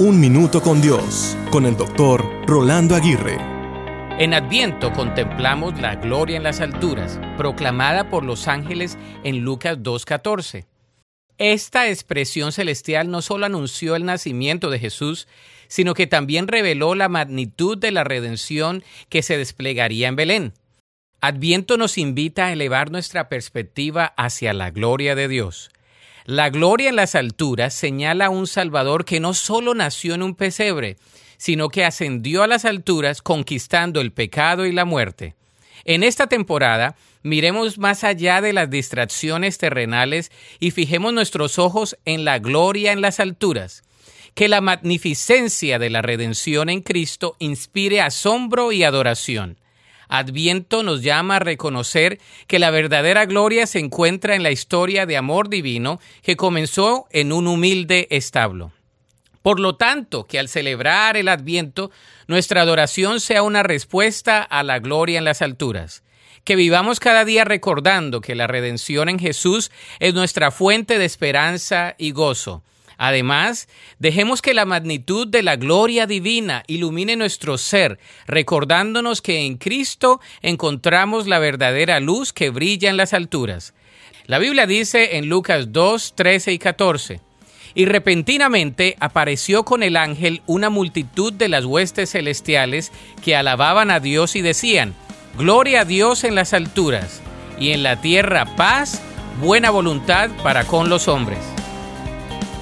Un Minuto con Dios, con el doctor Rolando Aguirre. En Adviento contemplamos la gloria en las alturas, proclamada por los ángeles en Lucas 2.14. Esta expresión celestial no solo anunció el nacimiento de Jesús, sino que también reveló la magnitud de la redención que se desplegaría en Belén. Adviento nos invita a elevar nuestra perspectiva hacia la gloria de Dios. La gloria en las alturas señala a un Salvador que no solo nació en un pesebre, sino que ascendió a las alturas conquistando el pecado y la muerte. En esta temporada, miremos más allá de las distracciones terrenales y fijemos nuestros ojos en la gloria en las alturas. Que la magnificencia de la redención en Cristo inspire asombro y adoración. Adviento nos llama a reconocer que la verdadera gloria se encuentra en la historia de amor divino que comenzó en un humilde establo. Por lo tanto, que al celebrar el Adviento, nuestra adoración sea una respuesta a la gloria en las alturas. Que vivamos cada día recordando que la redención en Jesús es nuestra fuente de esperanza y gozo Además, dejemos que la magnitud de la gloria divina ilumine nuestro ser, recordándonos que en Cristo encontramos la verdadera luz que brilla en las alturas. La Biblia dice en Lucas 2, 13 y 14, y repentinamente apareció con el ángel una multitud de las huestes celestiales que alababan a Dios y decían, Gloria a Dios en las alturas, y en la tierra paz, buena voluntad para con los hombres.